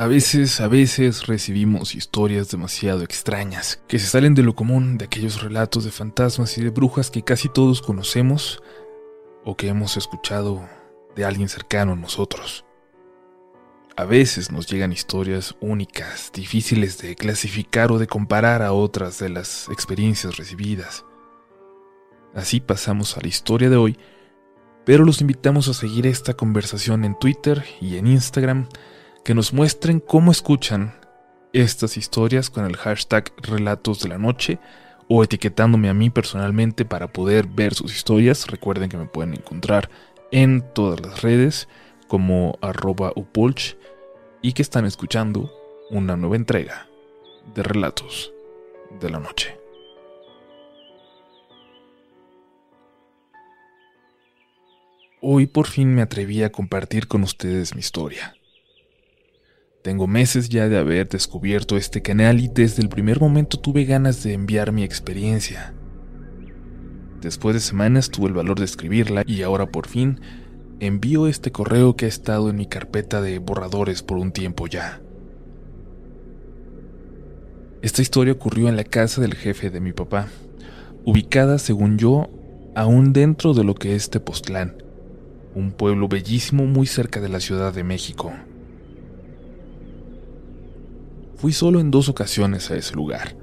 A veces, a veces recibimos historias demasiado extrañas, que se salen de lo común de aquellos relatos de fantasmas y de brujas que casi todos conocemos o que hemos escuchado de alguien cercano a nosotros. A veces nos llegan historias únicas, difíciles de clasificar o de comparar a otras de las experiencias recibidas. Así pasamos a la historia de hoy, pero los invitamos a seguir esta conversación en Twitter y en Instagram que nos muestren cómo escuchan estas historias con el hashtag Relatos de la Noche o etiquetándome a mí personalmente para poder ver sus historias. Recuerden que me pueden encontrar en todas las redes como arroba upolch y que están escuchando una nueva entrega de Relatos de la Noche. Hoy por fin me atreví a compartir con ustedes mi historia. Tengo meses ya de haber descubierto este canal y desde el primer momento tuve ganas de enviar mi experiencia. Después de semanas tuve el valor de escribirla y ahora por fin envío este correo que ha estado en mi carpeta de borradores por un tiempo ya. Esta historia ocurrió en la casa del jefe de mi papá, ubicada, según yo, aún dentro de lo que es Tepoztlán, un pueblo bellísimo muy cerca de la Ciudad de México. Fui solo en dos ocasiones a ese lugar.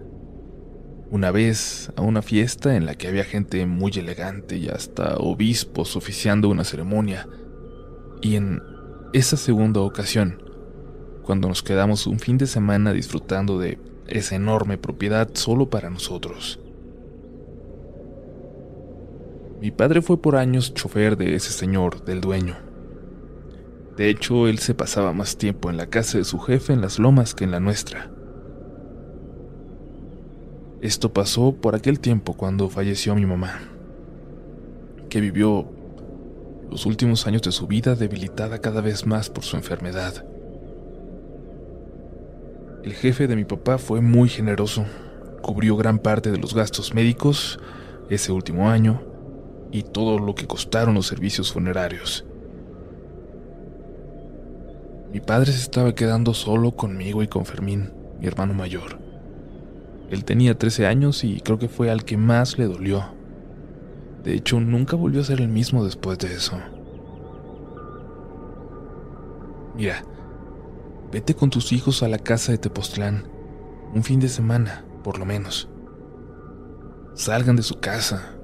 Una vez a una fiesta en la que había gente muy elegante y hasta obispos oficiando una ceremonia. Y en esa segunda ocasión, cuando nos quedamos un fin de semana disfrutando de esa enorme propiedad solo para nosotros. Mi padre fue por años chofer de ese señor, del dueño. De hecho, él se pasaba más tiempo en la casa de su jefe en las lomas que en la nuestra. Esto pasó por aquel tiempo cuando falleció mi mamá, que vivió los últimos años de su vida debilitada cada vez más por su enfermedad. El jefe de mi papá fue muy generoso, cubrió gran parte de los gastos médicos ese último año y todo lo que costaron los servicios funerarios. Mi padre se estaba quedando solo conmigo y con Fermín, mi hermano mayor. Él tenía 13 años y creo que fue al que más le dolió. De hecho, nunca volvió a ser el mismo después de eso. Mira, vete con tus hijos a la casa de Tepoztlán, un fin de semana, por lo menos. Salgan de su casa,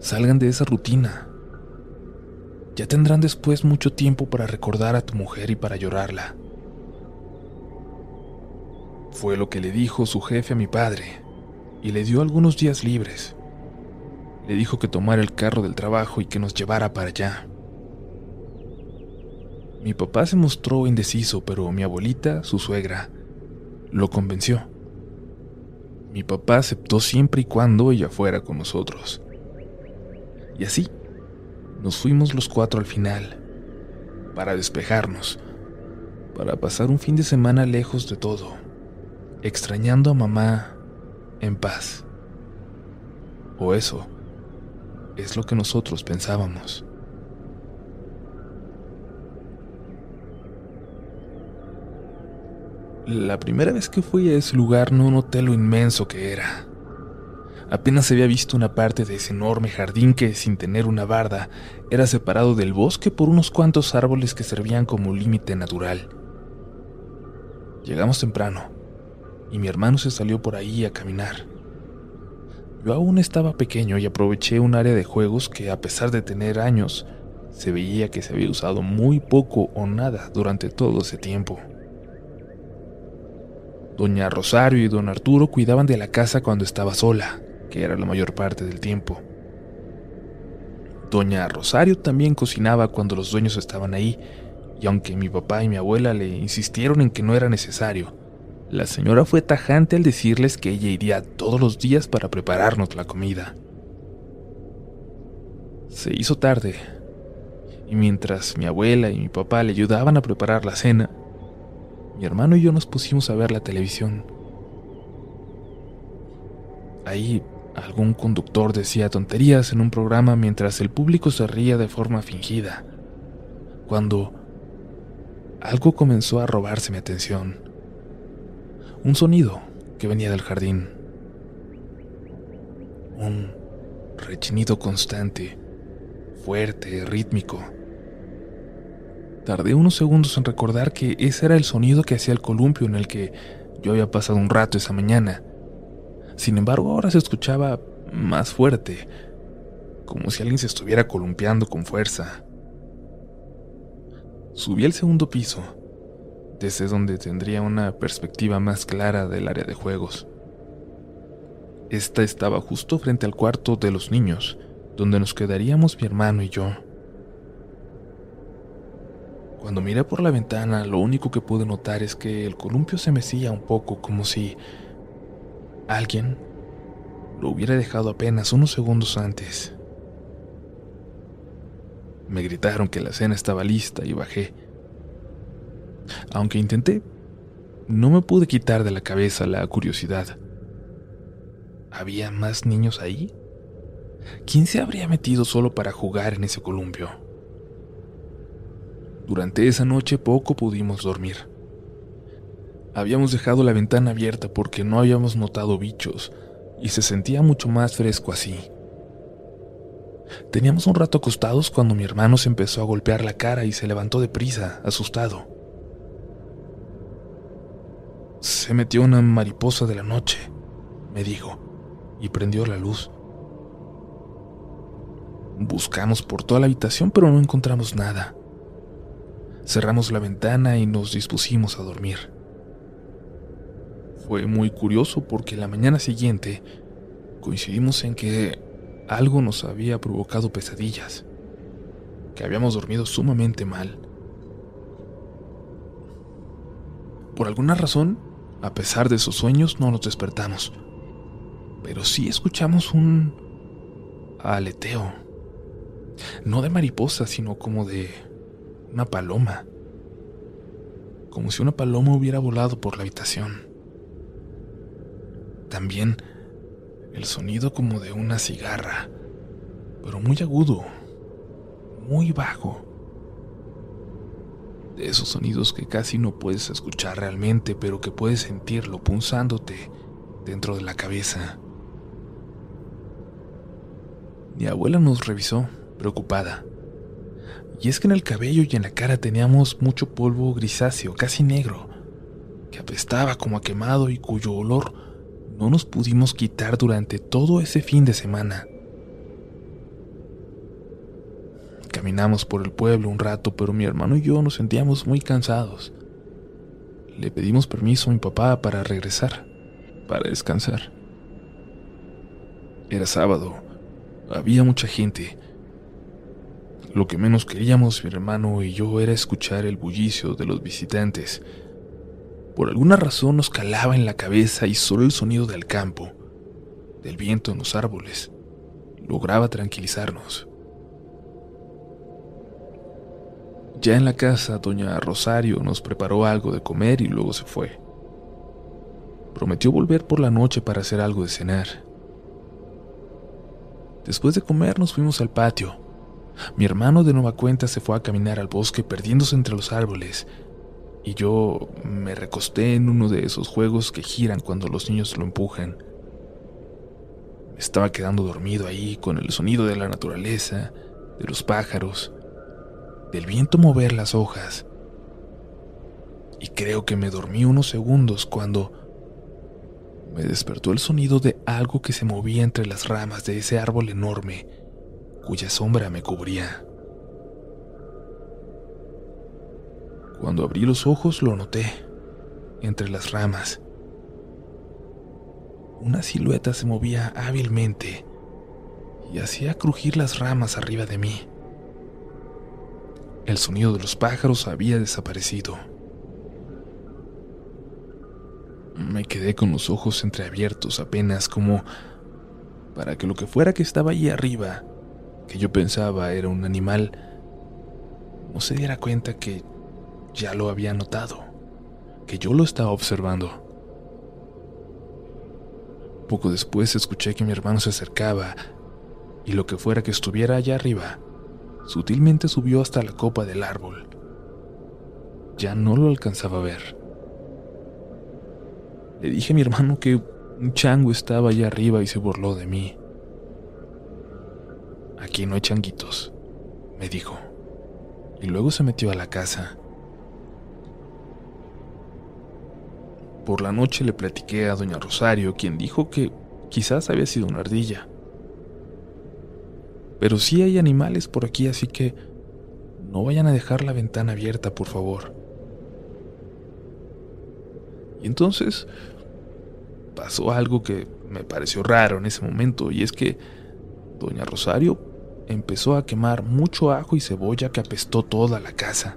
salgan de esa rutina, ya tendrán después mucho tiempo para recordar a tu mujer y para llorarla. Fue lo que le dijo su jefe a mi padre, y le dio algunos días libres. Le dijo que tomara el carro del trabajo y que nos llevara para allá. Mi papá se mostró indeciso, pero mi abuelita, su suegra, lo convenció. Mi papá aceptó siempre y cuando ella fuera con nosotros. Y así, nos fuimos los cuatro al final, para despejarnos, para pasar un fin de semana lejos de todo, extrañando a mamá en paz. O eso es lo que nosotros pensábamos. La primera vez que fui a ese lugar no noté lo inmenso que era. Apenas había visto una parte de ese enorme jardín que, sin tener una barda, era separado del bosque por unos cuantos árboles que servían como límite natural. Llegamos temprano, y mi hermano se salió por ahí a caminar. Yo aún estaba pequeño y aproveché un área de juegos que, a pesar de tener años, se veía que se había usado muy poco o nada durante todo ese tiempo. Doña Rosario y don Arturo cuidaban de la casa cuando estaba sola, que era la mayor parte del tiempo. Doña Rosario también cocinaba cuando los dueños estaban ahí, y aunque mi papá y mi abuela le insistieron en que no era necesario, la señora fue tajante al decirles que ella iría todos los días para prepararnos la comida. Se hizo tarde, y mientras mi abuela y mi papá le ayudaban a preparar la cena, mi hermano y yo nos pusimos a ver la televisión. Ahí Algún conductor decía tonterías en un programa mientras el público se ría de forma fingida. Cuando algo comenzó a robarse mi atención. Un sonido que venía del jardín. Un rechinido constante, fuerte, rítmico. Tardé unos segundos en recordar que ese era el sonido que hacía el columpio en el que yo había pasado un rato esa mañana. Sin embargo, ahora se escuchaba más fuerte, como si alguien se estuviera columpiando con fuerza. Subí al segundo piso, desde donde tendría una perspectiva más clara del área de juegos. Esta estaba justo frente al cuarto de los niños, donde nos quedaríamos mi hermano y yo. Cuando miré por la ventana, lo único que pude notar es que el columpio se mecía un poco como si alguien lo hubiera dejado apenas unos segundos antes. Me gritaron que la cena estaba lista y bajé. Aunque intenté, no me pude quitar de la cabeza la curiosidad. ¿Había más niños ahí? ¿Quién se habría metido solo para jugar en ese columpio? Durante esa noche poco pudimos dormir. Habíamos dejado la ventana abierta porque no habíamos notado bichos y se sentía mucho más fresco así. Teníamos un rato acostados cuando mi hermano se empezó a golpear la cara y se levantó deprisa, asustado. Se metió una mariposa de la noche, me dijo, y prendió la luz. Buscamos por toda la habitación pero no encontramos nada. Cerramos la ventana y nos dispusimos a dormir. Fue muy curioso porque la mañana siguiente coincidimos en que algo nos había provocado pesadillas, que habíamos dormido sumamente mal. Por alguna razón, a pesar de esos sueños, no nos despertamos, pero sí escuchamos un aleteo, no de mariposa, sino como de una paloma, como si una paloma hubiera volado por la habitación. También el sonido como de una cigarra, pero muy agudo, muy vago. De esos sonidos que casi no puedes escuchar realmente, pero que puedes sentirlo punzándote dentro de la cabeza. Mi abuela nos revisó, preocupada. Y es que en el cabello y en la cara teníamos mucho polvo grisáceo, casi negro, que apestaba como a quemado y cuyo olor no nos pudimos quitar durante todo ese fin de semana. Caminamos por el pueblo un rato, pero mi hermano y yo nos sentíamos muy cansados. Le pedimos permiso a mi papá para regresar, para descansar. Era sábado, había mucha gente. Lo que menos queríamos mi hermano y yo era escuchar el bullicio de los visitantes por alguna razón nos calaba en la cabeza y solo el sonido del campo, del viento en los árboles, lograba tranquilizarnos. Ya en la casa, doña Rosario nos preparó algo de comer y luego se fue. Prometió volver por la noche para hacer algo de cenar. Después de comer nos fuimos al patio. Mi hermano de nueva cuenta se fue a caminar al bosque perdiéndose entre los árboles y yo me recosté en uno de esos juegos que giran cuando los niños lo empujan. Estaba quedando dormido ahí con el sonido de la naturaleza, de los pájaros, del viento mover las hojas. Y creo que me dormí unos segundos cuando me despertó el sonido de algo que se movía entre las ramas de ese árbol enorme cuya sombra me cubría. Cuando abrí los ojos lo noté, entre las ramas. Una silueta se movía hábilmente y hacía crujir las ramas arriba de mí. El sonido de los pájaros había desaparecido. Me quedé con los ojos entreabiertos apenas como para que lo que fuera que estaba allí arriba, que yo pensaba era un animal, no se diera cuenta que ya lo había notado, que yo lo estaba observando. Poco después escuché que mi hermano se acercaba y lo que fuera que estuviera allá arriba, sutilmente subió hasta la copa del árbol. ya no lo alcanzaba a ver. Le dije a mi hermano que un chango estaba allá arriba y se burló de mí. Aquí no hay changuitos, me dijo. Y luego se metió a la casa. Por la noche le platiqué a doña Rosario, quien dijo que quizás había sido una ardilla. Pero sí hay animales por aquí, así que no vayan a dejar la ventana abierta, por favor. Y entonces pasó algo que me pareció raro en ese momento, y es que doña Rosario empezó a quemar mucho ajo y cebolla que apestó toda la casa.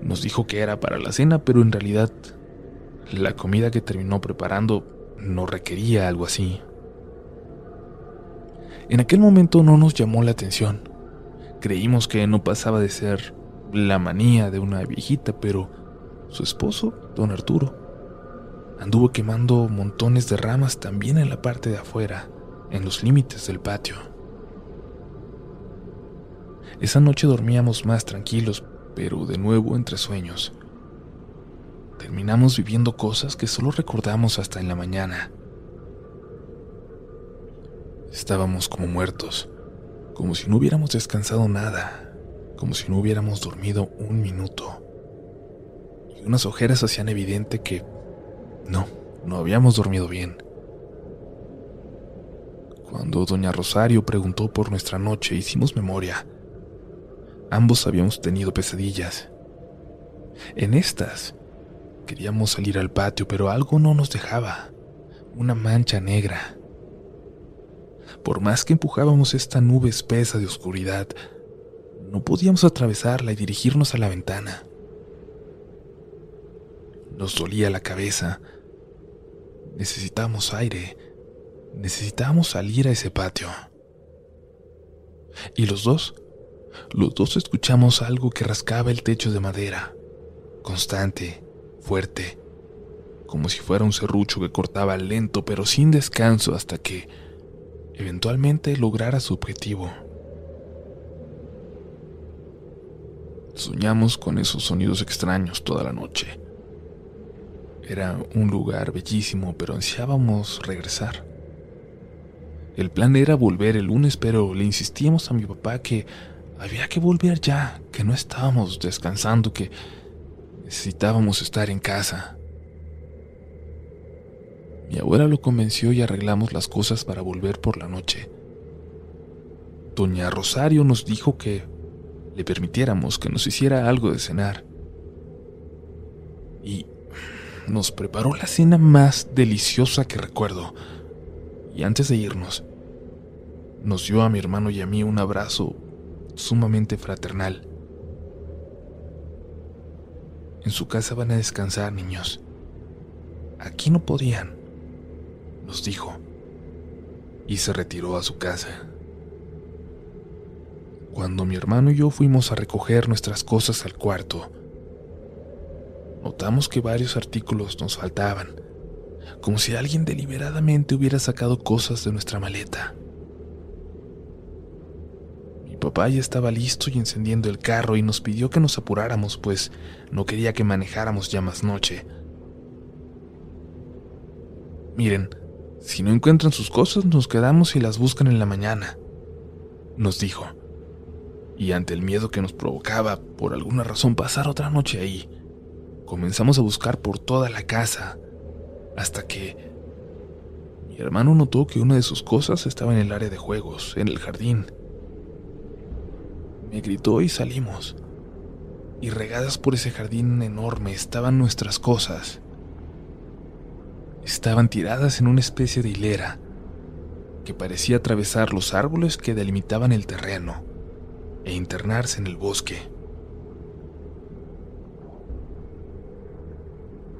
Nos dijo que era para la cena, pero en realidad la comida que terminó preparando no requería algo así. En aquel momento no nos llamó la atención. Creímos que no pasaba de ser la manía de una viejita, pero su esposo, don Arturo, anduvo quemando montones de ramas también en la parte de afuera, en los límites del patio. Esa noche dormíamos más tranquilos, pero de nuevo entre sueños. Terminamos viviendo cosas que solo recordamos hasta en la mañana. Estábamos como muertos, como si no hubiéramos descansado nada, como si no hubiéramos dormido un minuto. Y unas ojeras hacían evidente que no, no habíamos dormido bien. Cuando doña Rosario preguntó por nuestra noche, hicimos memoria. Ambos habíamos tenido pesadillas. En estas, queríamos salir al patio, pero algo no nos dejaba. Una mancha negra. Por más que empujábamos esta nube espesa de oscuridad, no podíamos atravesarla y dirigirnos a la ventana. Nos dolía la cabeza. Necesitábamos aire. Necesitábamos salir a ese patio. Y los dos, los dos escuchamos algo que rascaba el techo de madera, constante, fuerte, como si fuera un serrucho que cortaba lento pero sin descanso hasta que eventualmente lograra su objetivo. Soñamos con esos sonidos extraños toda la noche. Era un lugar bellísimo, pero ansiábamos regresar. El plan era volver el lunes, pero le insistíamos a mi papá que había que volver ya, que no estábamos descansando, que necesitábamos estar en casa. Mi abuela lo convenció y arreglamos las cosas para volver por la noche. Doña Rosario nos dijo que le permitiéramos que nos hiciera algo de cenar. Y nos preparó la cena más deliciosa que recuerdo. Y antes de irnos, nos dio a mi hermano y a mí un abrazo sumamente fraternal. En su casa van a descansar, niños. Aquí no podían, nos dijo, y se retiró a su casa. Cuando mi hermano y yo fuimos a recoger nuestras cosas al cuarto, notamos que varios artículos nos faltaban, como si alguien deliberadamente hubiera sacado cosas de nuestra maleta. Papá ya estaba listo y encendiendo el carro y nos pidió que nos apuráramos, pues no quería que manejáramos ya más noche. Miren, si no encuentran sus cosas, nos quedamos y las buscan en la mañana, nos dijo. Y ante el miedo que nos provocaba, por alguna razón, pasar otra noche ahí, Comenzamos a buscar por toda la casa, hasta que mi hermano notó que una de sus cosas estaba en el área de juegos, en el jardín. Me gritó y salimos. Y regadas por ese jardín enorme estaban nuestras cosas. Estaban tiradas en una especie de hilera que parecía atravesar los árboles que delimitaban el terreno e internarse en el bosque.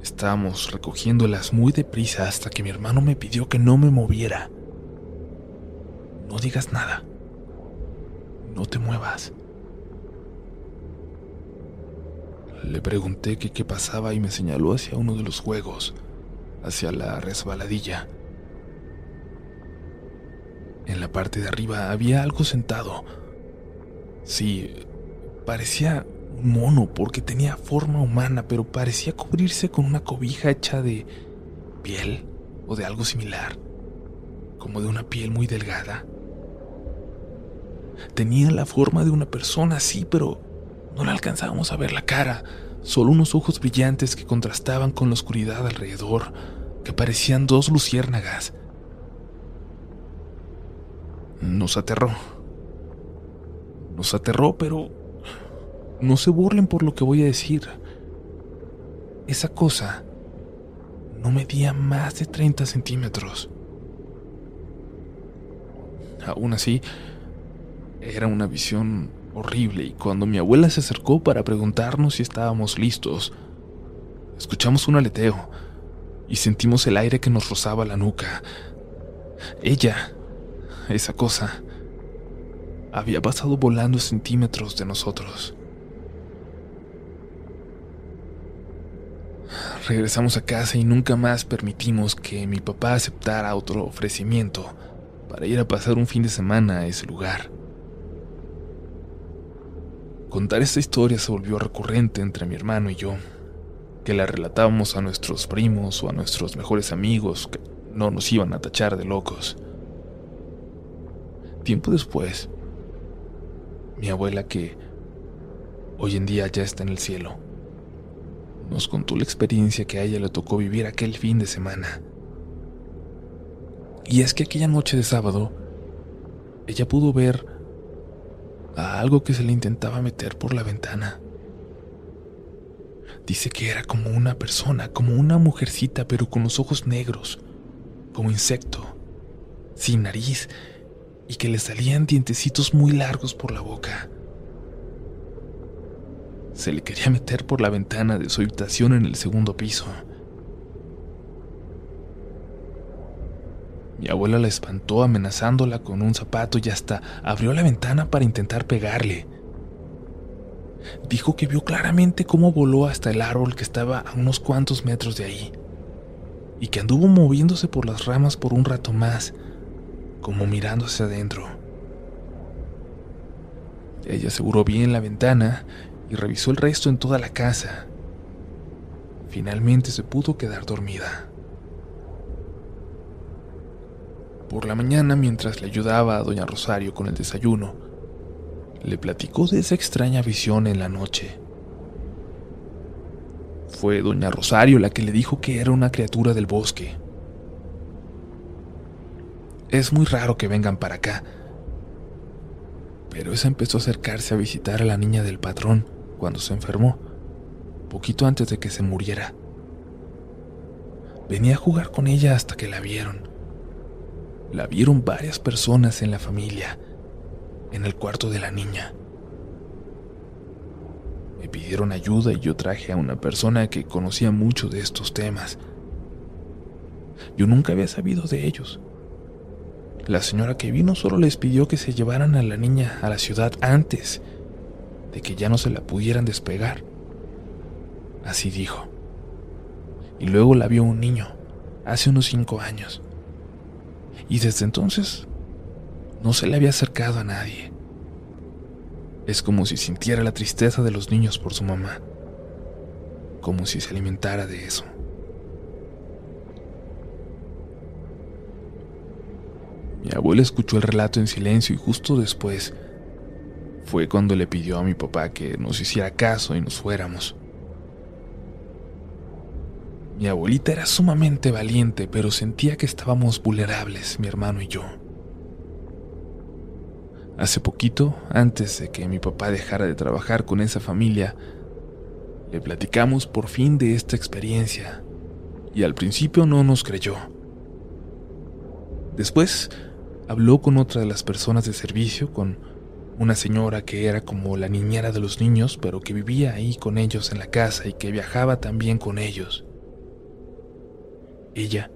Estábamos recogiéndolas muy deprisa hasta que mi hermano me pidió que no me moviera. No digas nada. No te muevas. Le pregunté qué pasaba y me señaló hacia uno de los juegos, hacia la resbaladilla. En la parte de arriba había algo sentado. Sí, parecía un mono porque tenía forma humana, pero parecía cubrirse con una cobija hecha de piel o de algo similar, como de una piel muy delgada. Tenía la forma de una persona, sí, pero no le alcanzábamos a ver la cara, solo unos ojos brillantes que contrastaban con la oscuridad alrededor, que parecían dos luciérnagas. Nos aterró. Nos aterró, pero no se burlen por lo que voy a decir. Esa cosa no medía más de 30 centímetros. Aún así, era una visión horrible y cuando mi abuela se acercó para preguntarnos si estábamos listos, escuchamos un aleteo y sentimos el aire que nos rozaba la nuca. Ella, esa cosa, había pasado volando centímetros de nosotros. Regresamos a casa y nunca más permitimos que mi papá aceptara otro ofrecimiento para ir a pasar un fin de semana a ese lugar. Contar esta historia se volvió recurrente entre mi hermano y yo, que la relatábamos a nuestros primos o a nuestros mejores amigos que no nos iban a tachar de locos. Tiempo después, mi abuela, que hoy en día ya está en el cielo, nos contó la experiencia que a ella le tocó vivir aquel fin de semana. Y es que aquella noche de sábado, ella pudo ver a algo que se le intentaba meter por la ventana. Dice que era como una persona, como una mujercita, pero con los ojos negros, como insecto, sin nariz, y que le salían dientecitos muy largos por la boca. Se le quería meter por la ventana de su habitación en el segundo piso. Mi abuela la espantó amenazándola con un zapato y hasta abrió la ventana para intentar pegarle. Dijo que vio claramente cómo voló hasta el árbol que estaba a unos cuantos metros de ahí y que anduvo moviéndose por las ramas por un rato más, como mirándose adentro. Ella aseguró bien la ventana y revisó el resto en toda la casa. Finalmente se pudo quedar dormida. Por la mañana, mientras le ayudaba a doña Rosario con el desayuno, le platicó de esa extraña visión en la noche. Fue doña Rosario la que le dijo que era una criatura del bosque. Es muy raro que vengan para acá, pero esa empezó a acercarse a visitar a la niña del patrón cuando se enfermó, poquito antes de que se muriera. Venía a jugar con ella hasta que la vieron. La vieron varias personas en la familia, en el cuarto de la niña. Me pidieron ayuda y yo traje a una persona que conocía mucho de estos temas. Yo nunca había sabido de ellos. La señora que vino solo les pidió que se llevaran a la niña a la ciudad antes de que ya no se la pudieran despegar. Así dijo. Y luego la vio un niño, hace unos cinco años. Y desde entonces no se le había acercado a nadie. Es como si sintiera la tristeza de los niños por su mamá, como si se alimentara de eso. Mi abuela escuchó el relato en silencio y justo después fue cuando le pidió a mi papá que nos hiciera caso y nos fuéramos. Mi abuelita era sumamente valiente, pero sentía que estábamos vulnerables, mi hermano y yo. Hace poquito, antes de que mi papá dejara de trabajar con esa familia, le platicamos por fin de esta experiencia, y al principio no nos creyó. Después habló con otra de las personas de servicio, con una señora que era como la niñera de los niños, pero que vivía ahí con ellos en la casa y que viajaba también con ellos. Ella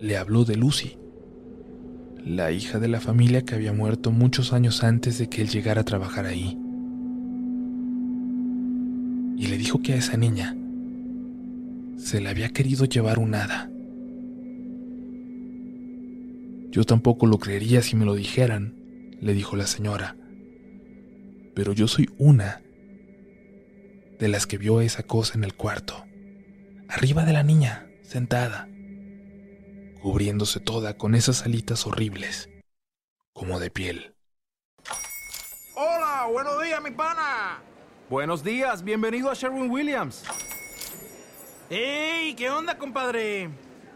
le habló de Lucy, la hija de la familia que había muerto muchos años antes de que él llegara a trabajar ahí. Y le dijo que a esa niña se le había querido llevar un hada. Yo tampoco lo creería si me lo dijeran, le dijo la señora. Pero yo soy una de las que vio esa cosa en el cuarto, arriba de la niña, sentada, cubriéndose toda con esas alitas horribles, como de piel. Hola, buenos días, mi pana. Buenos días, bienvenido a Sherwin Williams. ¡Ey! ¿Qué onda, compadre?